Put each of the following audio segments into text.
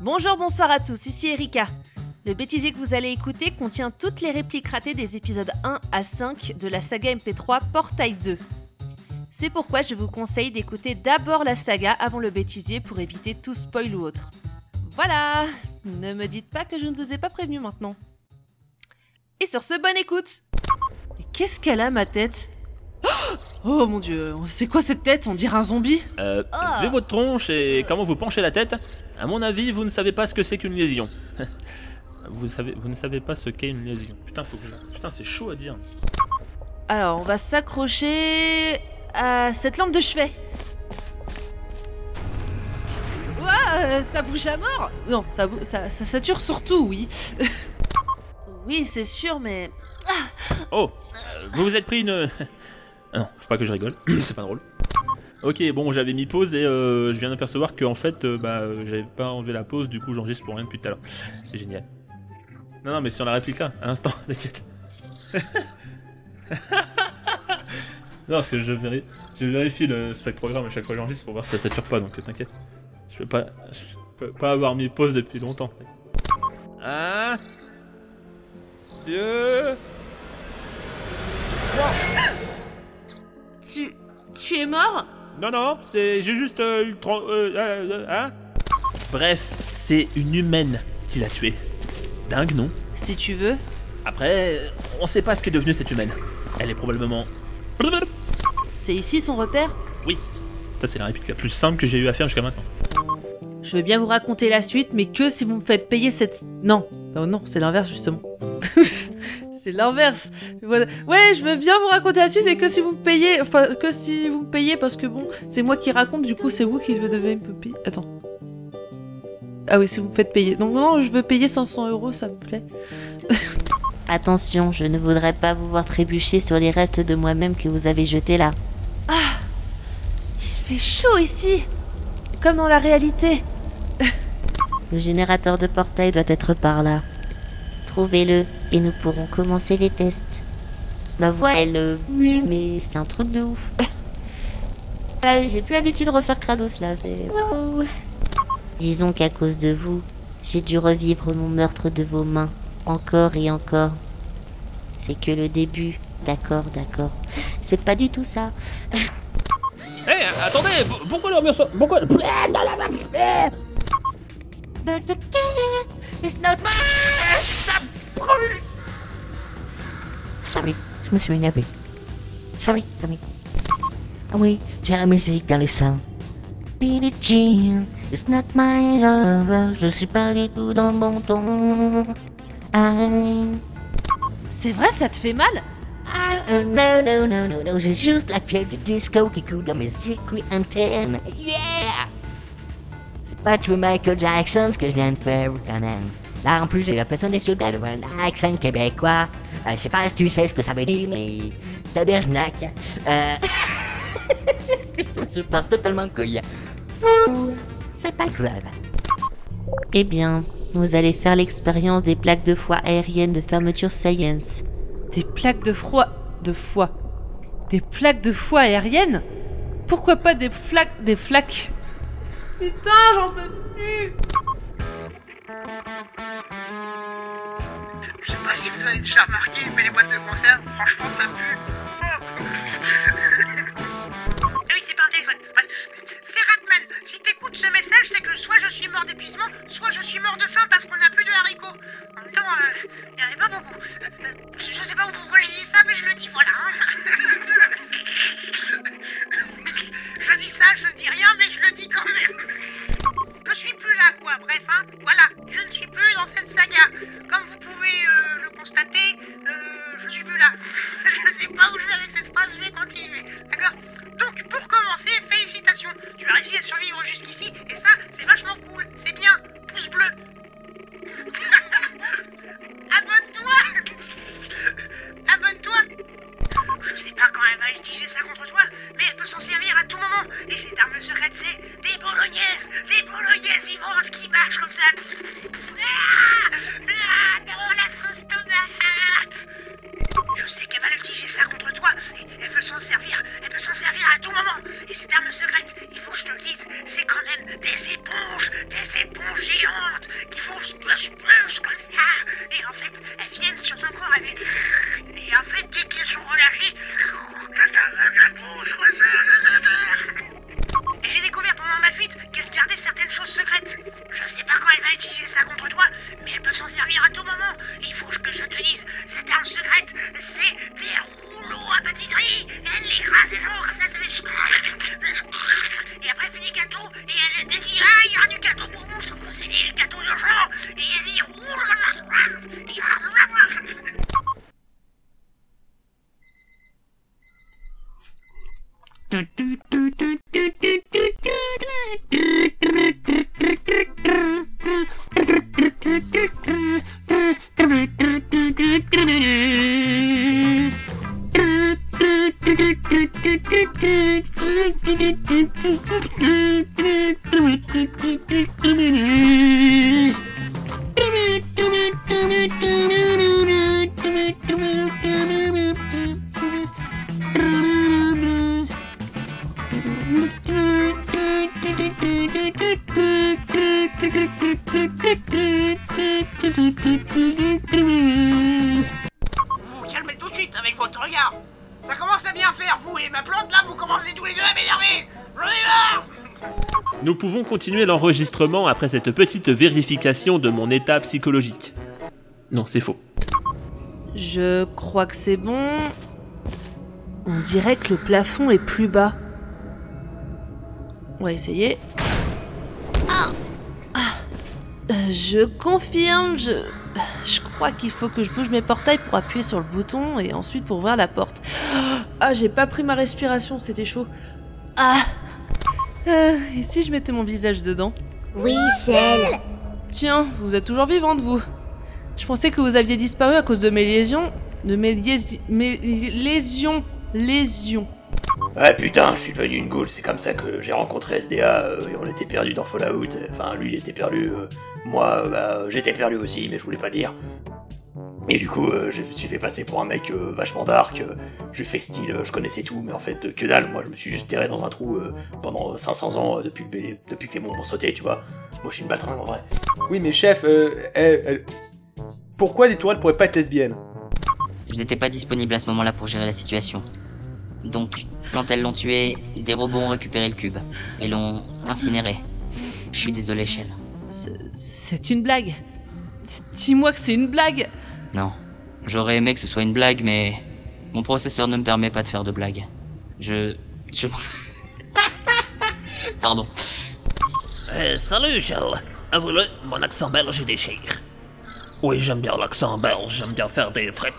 Bonjour, bonsoir à tous, ici Erika. Le bêtisier que vous allez écouter contient toutes les répliques ratées des épisodes 1 à 5 de la saga MP3 Portail 2. C'est pourquoi je vous conseille d'écouter d'abord la saga avant le bêtisier pour éviter tout spoil ou autre. Voilà Ne me dites pas que je ne vous ai pas prévenu maintenant. Et sur ce, bonne écoute Mais qu'est-ce qu'elle a, ma tête? Oh mon dieu, c'est quoi cette tête? On dirait un zombie? Euh, Ah. vu votre tronche et comment vous penchez la tête, à mon avis, vous ne savez pas ce que c'est qu'une lésion. vous, savez, vous ne savez pas ce qu'est une lésion. Putain, faut que je... Putain, c'est chaud à dire. Alors, on va s'accrocher à cette lampe de chevet. Ouah, euh, ça bouge à mort Non, ça, bou- ça, ça sature surtout, oui. oui, c'est sûr, mais... Oh, euh, vous vous êtes pris une... Ah non, faut pas que je rigole, c'est pas drôle. Ok, bon, j'avais mis pause et euh, je viens d'apercevoir que en fait, euh, bah, euh, j'avais pas enlevé la pause, du coup j'enregistre pour rien depuis tout à l'heure. C'est génial. Non, non, mais sur la réplique là, à l'instant, t'inquiète. non, parce que je, véri- je vérifie le spec programme à chaque fois que j'enregistre pour voir si ça sature pas, donc euh, t'inquiète. Je peux pas, je peux pas avoir mis pause depuis longtemps. Un, deux. Tu... Tu es mort? Non, non, c'est j'ai juste euh, eu euh, euh, euh, hein? Bref, c'est une humaine qui l'a tué. Dingue, non? Si tu veux. Après, on sait pas ce qu'est devenue cette humaine. Elle est probablement. C'est ici son repère? Oui. Ça, c'est la réplique la plus simple que j'ai eu à faire jusqu'à maintenant. Je veux bien vous raconter la suite, mais que si vous me faites payer cette... Non, oh non, c'est l'inverse justement. c'est l'inverse. Voilà. Ouais, je veux bien vous raconter la suite, mais que si vous me payez... Enfin, que si vous me payez, parce que bon, c'est moi qui raconte, du coup c'est vous qui devez me payer. Attends. Ah oui, si vous me faites payer. Donc non, je veux payer 500 euros, ça me plaît. Attention, je ne voudrais pas vous voir trébucher sur les restes de moi-même que vous avez jetés là. Il fait chaud ici Comme dans la réalité. Le générateur de portail doit être par là. Trouvez-le et nous pourrons commencer les tests. Ma voix, elle... euh, mue, mais c'est un truc de ouf. J'ai plus l'habitude de refaire Kratos là, c'est... Waouh. Disons qu'à cause de vous, j'ai dû revivre mon meurtre de vos mains, encore et encore. C'est que le début, d'accord, d'accord. C'est pas du tout ça. Hé, attendez, pourquoi le remerciement Pourquoi But the cat is not mine. Je me suis énervé. Sorry, sorry. Ah oui, j'ai la musique dans les seins. Billie Jean is not my lover. Je suis pas du tout dans le bon ton. I... C'est vrai, ça te fait mal I, oh, no, no, no, no, no, j'ai juste la fièvre du disco qui coule dans mes écrues internes. Yeah! C'est pas du Michael Jackson ce que je viens de faire quand même. Là en plus j'ai l'impression d'être sur le un accent québécois. Euh, je sais pas si tu sais ce que ça veut dire, mais tabernacle. Euh... je pars totalement couille. C'est pas grave. Eh bien, vous allez faire l'expérience des plaques de foie aériennes de fermeture Science. Des plaques de froid... De foie. Des plaques de foie aériennes? Pourquoi pas des flaques... Des flaques? Putain, j'en peux plus vous avez déjà remarqué, mais les boîtes de conserve, franchement, ça pue. Jusqu'ici, et ça, c'est vachement cool. C'est bien. Pouce bleu. Abonne-toi Abonne-toi Je sais pas quand elle va utiliser ça contre toi, mais elle peut s'en servir à tout moment. Et cette arme secrète, c'est des bolognaises Des bolognaises vivantes qui marchent comme ça. Comme ça. Et en fait, elles viennent sur ton corps avec. Et en fait, dès qu'elles sont relâchées, Et j'ai découvert pendant ma fuite qu'elle gardait certaines choses secrètes. Je sais pas quand elle va utiliser ça contre toi, mais elle peut s'en servir à tout moment. Il faut que je te dise, cette arme secrète, c'est des rouleaux à pâtisserie. Elle écrase les gens comme ça, ça fait Et après, elle fait des et elle dit, ah, il y aura du gâteau pour vous, sauf que c'est des gâteaux d'urgence. Et elle y roule. Vous calmez tout de suite avec votre regard. Ça commence à bien faire, vous et ma plante là, vous commencez tous les deux à m'énerver. J'en ai marre Nous pouvons continuer l'enregistrement après cette petite vérification de mon état psychologique. Non, c'est faux. Je crois que c'est bon. On dirait que le plafond est plus bas. On va essayer. Ah Ah. Je confirme, je... Je crois qu'il faut que je bouge mes portails pour appuyer sur le bouton et ensuite pour ouvrir la porte. Ah, j'ai pas pris ma respiration, c'était chaud. Ah Euh, Et si je mettais mon visage dedans? Oui, Celle. Tiens, vous êtes toujours vivante, vous. Je pensais que vous aviez disparu à cause de mes lésions. De mes, liés- mes lésions. Lésions. Ah putain, je suis devenu une goule, c'est comme ça que j'ai rencontré SDA euh, et on était perdu dans Fallout. Enfin, lui il était perdu, euh, moi euh, bah, j'étais perdu aussi, mais je voulais pas le dire. Et du coup, euh, je me suis fait passer pour un mec euh, vachement dark. euh, J'ai fait style, euh, je connaissais tout, mais en fait, euh, que dalle. Moi, je me suis juste terré dans un trou euh, pendant 500 ans euh, depuis, le depuis que les monstres ont sauté, tu vois. Moi, je suis une baltringue en vrai. Oui, mais chef, euh, elle- elle- pourquoi des tourelles pourraient pas être lesbiennes? Je n'étais pas disponible à ce moment-là pour gérer la situation. Donc, quand elles l'ont tué, des robots ont récupéré le cube et l'ont incinéré. Je suis désolé, Shell. C'est- une blague. Dis-moi que c'est une blague. Non. J'aurais aimé que ce soit une blague, mais mon processeur ne me permet pas de faire de blagues. Je... Je... Pardon. Eh, salut, Shell. Avoue-le, mon accent belge déchire. Oui, j'aime bien l'accent belge, j'aime bien faire des frites.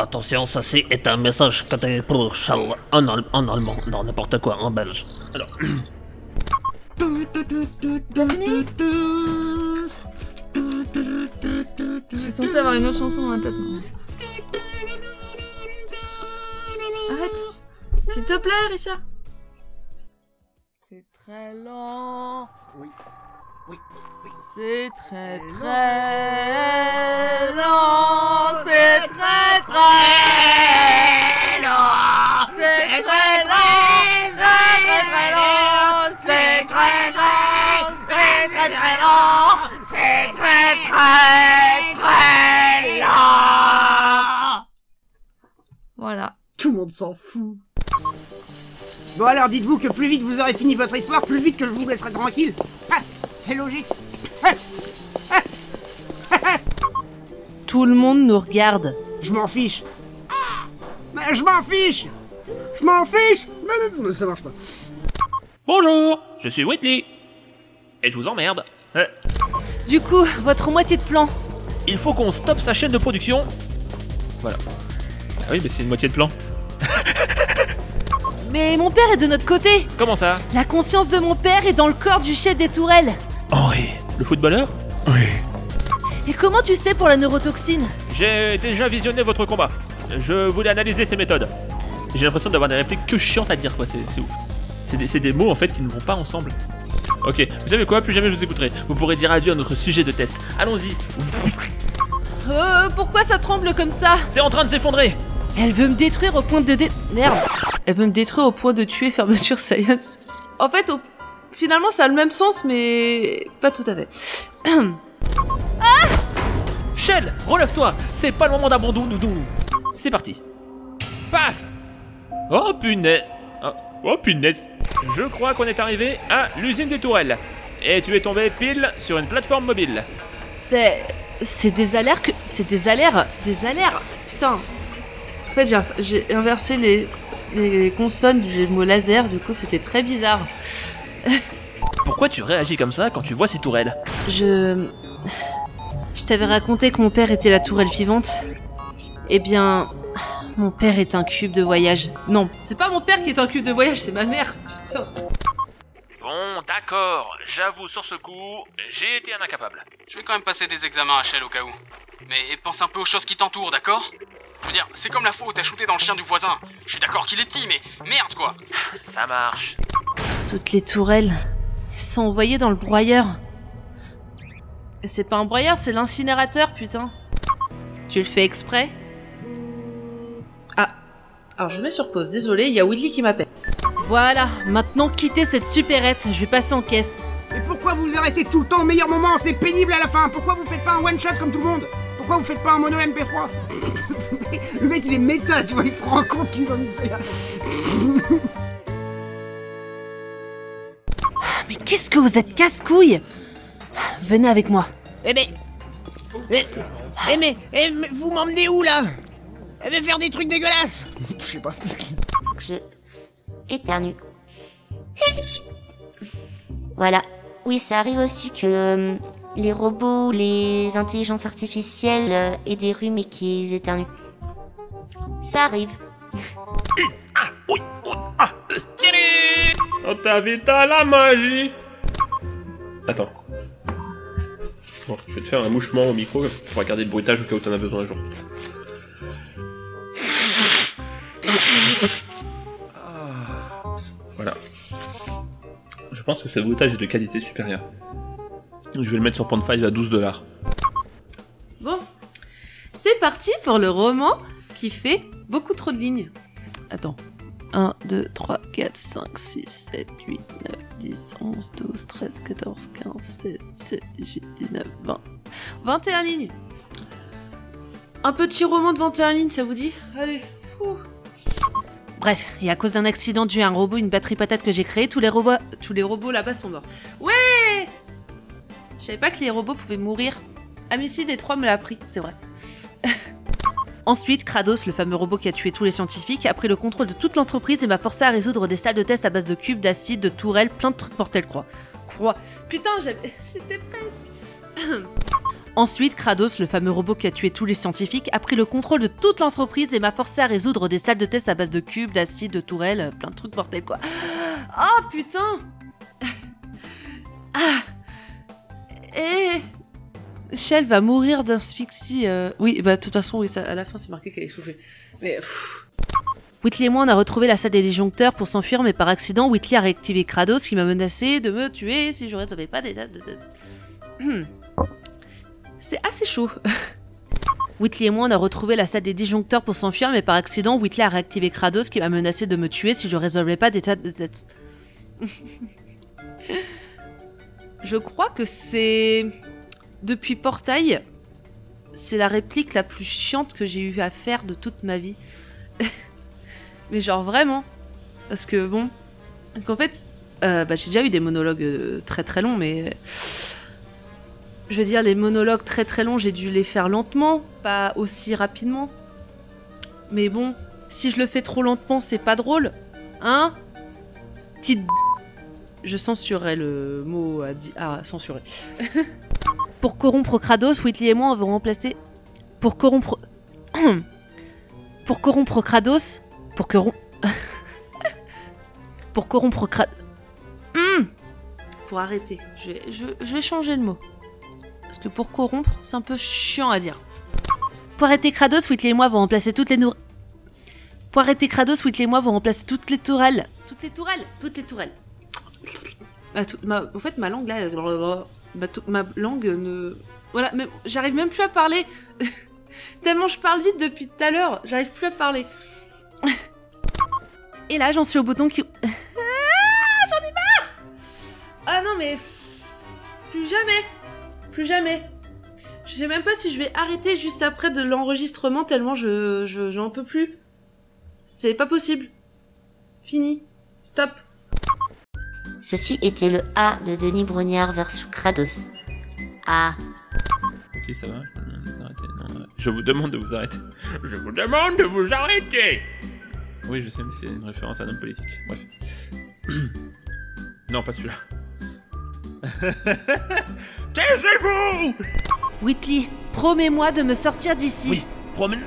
Attention, ceci est un message codé pour Shell en, al- en allemand, non, n'importe quoi, en belge. Alors, Je suis censée avoir une autre chanson dans la tête. non. Arrête S'il te plaît, Richard C'est très lent. Oui. Oui. C'est très très lent. Très très lent. C'est très très très lent. Voilà. Tout le monde s'en fout. Bon alors dites-vous que plus vite vous aurez fini votre histoire, plus vite que je vous laisserai tranquille. Ah, c'est logique. Tout le monde nous regarde. Je m'en fiche. Mais je m'en fiche. Je m'en fiche. Mais non, ça marche pas. Bonjour, je suis Whitley. Et je vous emmerde. Euh, Du coup, votre moitié de plan. il faut qu'on stoppe sa chaîne de production. Voilà. Ah oui, mais c'est une moitié de plan. Mais mon père est de notre côté. Comment ça? La conscience de mon père est dans le corps du chef des tourelles. Henri. Le footballeur? Et comment tu sais pour la neurotoxine? J'ai déjà visionné votre combat. Je voulais analyser ses méthodes. J'ai l'impression d'avoir des répliques que chiantes à dire, quoi. C'est c'est ouf. C'est des, c'est des mots en fait qui ne vont pas ensemble. Ok, vous savez quoi Plus jamais je vous écouterai. Vous pourrez dire adieu à notre sujet de test. Allons-y. Euh, pourquoi ça tremble comme ça C'est en train de s'effondrer. Elle veut me détruire au point de dé... Merde. Elle veut me détruire au point de tuer Fermeture Science. En fait, au, finalement, ça a le même sens, mais pas tout à fait. Shell, relève-toi C'est pas le moment d'abandon, doudou C'est parti. Paf Oh punaise oh, oh punaise Je crois qu'on est arrivé à l'usine des tourelles. Et tu es tombé pile sur une plateforme mobile. C'est. C'est des alertes que. C'est des alertes. Des alertes. Putain. En fait, j'ai- j'ai inversé les, les consonnes du mot laser, du coup, c'était très bizarre. Pourquoi tu réagis comme ça quand tu vois ces tourelles? Je. Je t'avais raconté que mon père était la tourelle vivante. Eh bien. Mon père est un cube de voyage. Non, c'est pas mon père qui est un cube de voyage, c'est ma mère. Bon, d'accord, j'avoue sur ce coup, j'ai été un incapable. Je vais quand même passer des examens à Shell au cas où. Mais pense un peu aux choses qui t'entourent, d'accord? Je veux dire, c'est comme la fois où t'as shooté dans le chien du voisin. Je suis d'accord qu'il est petit, mais merde quoi Ça marche. Toutes les tourelles, elles sont envoyées dans le broyeur. Et c'est pas un broyeur, c'est l'incinérateur, putain. Tu le fais exprès? Ah, alors je mets sur pause, désolé, il y a Whitley qui m'appelle. Voilà, maintenant quittez cette supérette, je vais passer en caisse. Mais pourquoi vous arrêtez tout le temps au meilleur moment? C'est pénible à la fin. Pourquoi vous faites pas un one shot comme tout le monde? Pourquoi vous faites pas un mono MP3 Le mec il est méta, tu vois, il se rend compte qu'il est dans une saga. Mais qu'est-ce que vous êtes casse-couille? Venez avec moi. Eh mais. Eh, eh, mais, eh, mais vous m'emmenez où là? Elle veut faire des trucs dégueulasses Je sais pas. Je éternue. Voilà. Oui, ça arrive aussi que euh, les robots les intelligences artificielles euh, aient des rhumes et qu'ils éternuent. Ça arrive. On t'invite à la magie Attends. Bon, je vais te faire un mouchement au micro, comme ça tu pourras garder le bruitage au cas où t'en as besoin un jour. Je pense que ce bruitage est de qualité supérieure. Je vais le mettre sur Pond5 à 12 dollars. Bon, c'est parti pour le roman qui fait beaucoup trop de lignes. Attends. 1, 2, 3, 4, 5, 6, 7, 8, 9, 10, 11, 12, 13, 14, 15, 16, 17, 18, 19, 20. 21 lignes. Un petit roman de 21 lignes, ça vous dit? Allez. ouh. Bref, et à cause d'un accident dû à un robot, une batterie patate que j'ai créée, tous les robots, tous les robots là-bas sont morts. Ouais Je savais pas que les robots pouvaient mourir. Amici des 3 me l'a appris, c'est vrai. Ensuite, Kratos, le fameux robot qui a tué tous les scientifiques, a pris le contrôle de toute l'entreprise et m'a forcé à résoudre des salles de test à base de cubes, d'acide, de tourelles, plein de trucs mortels croix. Croix. Putain, j'étais presque. Ensuite, Kratos, le fameux robot qui a tué tous les scientifiques, a pris le contrôle de toute l'entreprise et m'a forcé à résoudre des salles de test à base de cubes, d'acide, de tourelles, plein de trucs mortels quoi. Oh putain Ah Eh Shell va mourir d'asphyxie. euh, Oui, bah de toute façon, à la fin, c'est marqué qu'elle est essoufflée. Mais. Whitley et moi, on a retrouvé la salle des disjoncteurs pour s'enfuir, mais par accident, Whitley a réactivé Kratos qui m'a menacé de me tuer si je résolvais pas des. C'est assez chaud. Whitley et moi, on a retrouvé la salle des disjoncteurs pour s'enfuir, mais par accident, Whitley a réactivé Kratos qui m'a menacé de me tuer si je résolvais pas des tas de je crois que c'est. Depuis Portail, c'est la réplique la plus chiante que j'ai eu à faire de toute ma vie. Mais genre vraiment. Parce que bon. Parce qu'en fait, euh, bah, j'ai déjà eu des monologues euh, très très longs, mais. Je veux dire, les monologues très très longs, j'ai dû les faire lentement, pas aussi rapidement. Mais bon, si je le fais trop lentement, c'est pas drôle. Hein? Petite. Je censurerai le mot à, di- à censurer. Pour corrompre Kratos, Whitley et moi, on va remplacer. Pour corrompre. pour corrompre Kratos. Pour corrompre. pour corrompre Kratos. Pour arrêter. Je vais changer le mot. Parce que pour corrompre, c'est un peu chiant à dire. Pour arrêter Kratos, Whitley et moi vont remplacer toutes les nour... Pour arrêter Kratos, Whitley et moi vont remplacer toutes les tourelles. Toutes les tourelles Toutes les tourelles. Ma ma- en fait, ma langue là. euh, Ma, tou- ma langue ne. Voilà, j'arrive même plus à parler. Tellement je parle vite depuis tout à l'heure, j'arrive plus à parler. Et là, j'en suis au bouton qui. Ah, J'en ai marre mais. Plus jamais Plus jamais Je sais même pas si je vais arrêter juste après de l'enregistrement tellement je. je- j'en peux plus. C'est pas possible. Fini. Stop. Ceci était le A de Denis Brognard versus Kratos. A. Ok, ça va. Je vous demande de vous arrêter. Je vous demande de vous arrêter Oui, je sais, mais c'est une référence à un homme politique. Bref. non, pas celui-là. Taisez-vous Whitley, promets-moi de me sortir d'ici. Oui, promène.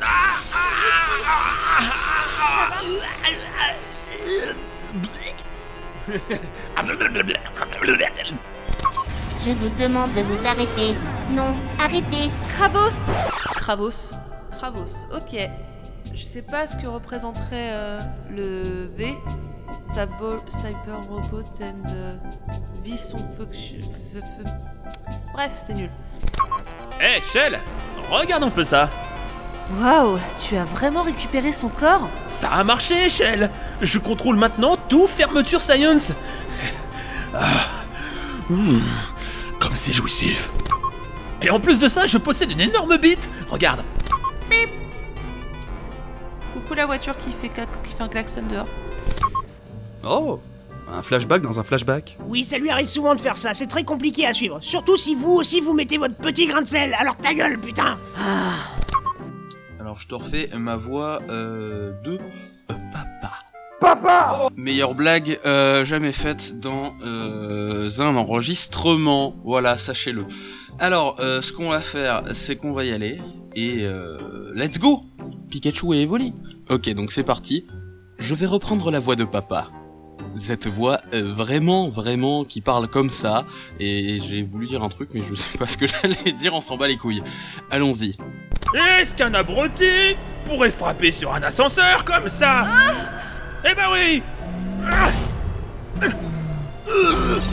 Je vous demande de vous arrêter. Non, arrêtez. Kravos Kravos. Kravos, ok. Je sais pas ce que représenterait euh, le V. Cyber Robot and euh, Vision Function. Bref, c'est nul. Hé, Shell Regarde un peu ça Waouh, tu as vraiment récupéré son corps? Ça a marché, Shell Je contrôle maintenant tout Fermeture Science Ah. Mmh. Comme c'est jouissif Et en plus de ça, je possède une énorme bite Regarde Coucou la voiture qui fait, qui fait un klaxon dehors. Oh Un flashback dans un flashback. Oui, ça lui arrive souvent de faire ça, c'est très compliqué à suivre. Surtout si vous aussi vous mettez votre petit grain de sel, alors ta gueule, putain Alors je te refais ma voix euh, de euh, papa. Papa Meilleure blague euh, jamais faite dans euh, un enregistrement. Voilà, sachez-le. Alors, euh, ce qu'on va faire, c'est qu'on va y aller. Et euh, let's go Pikachu et Evoli. Ok, donc c'est parti. Je vais reprendre la voix de papa. Cette voix euh, vraiment, vraiment qui parle comme ça. Et j'ai voulu dire un truc, mais je sais pas ce que j'allais dire, on s'en bat les couilles. Allons-y. Est-ce qu'un abruti pourrait frapper sur un ascenseur comme ça? Eh ben oui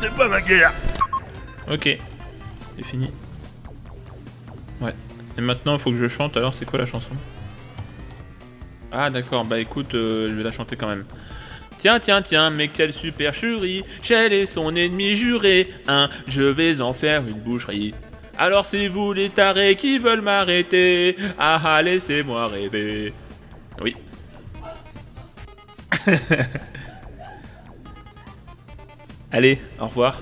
C'est pas ma guerre Ok, c'est fini. Ouais. Et maintenant, il faut que je chante, alors c'est quoi la chanson? Ah d'accord, bah écoute, euh, je vais la chanter quand même. Tiens, tiens, tiens, mais quelle supercherie Shell est son ennemi juré Hein, je vais en faire une boucherie alors c'est vous les tarés qui veulent m'arrêter Ah ah, laissez-moi rêver Oui. Allez, au revoir.